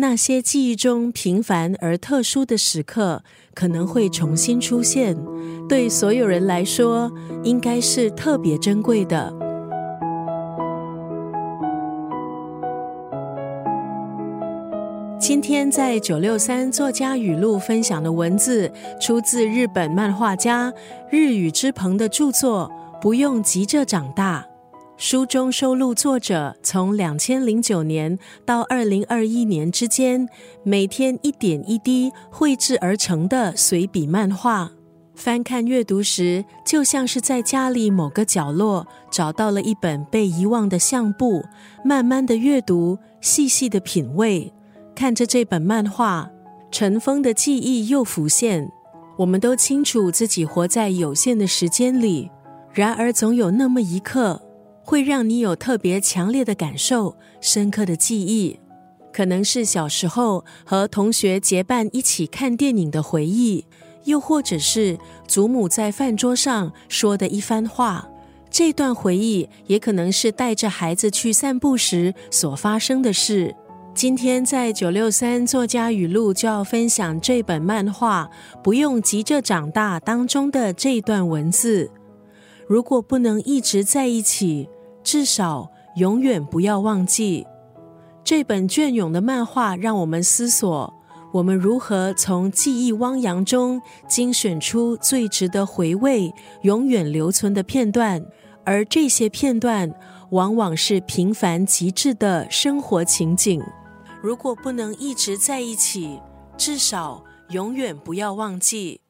那些记忆中平凡而特殊的时刻可能会重新出现，对所有人来说，应该是特别珍贵的。今天在九六三作家语录分享的文字，出自日本漫画家日语之鹏的著作《不用急着长大》。书中收录作者从两千零九年到二零二一年之间，每天一点一滴绘制而成的随笔漫画。翻看阅读时，就像是在家里某个角落找到了一本被遗忘的相簿，慢慢的阅读，细细的品味。看着这本漫画，尘封的记忆又浮现。我们都清楚自己活在有限的时间里，然而总有那么一刻。会让你有特别强烈的感受、深刻的记忆，可能是小时候和同学结伴一起看电影的回忆，又或者是祖母在饭桌上说的一番话。这段回忆也可能是带着孩子去散步时所发生的事。今天在九六三作家语录就要分享这本漫画《不用急着长大》当中的这段文字。如果不能一直在一起。至少永远不要忘记这本隽永的漫画，让我们思索：我们如何从记忆汪洋中精选出最值得回味、永远留存的片段。而这些片段，往往是平凡极致的生活情景。如果不能一直在一起，至少永远不要忘记。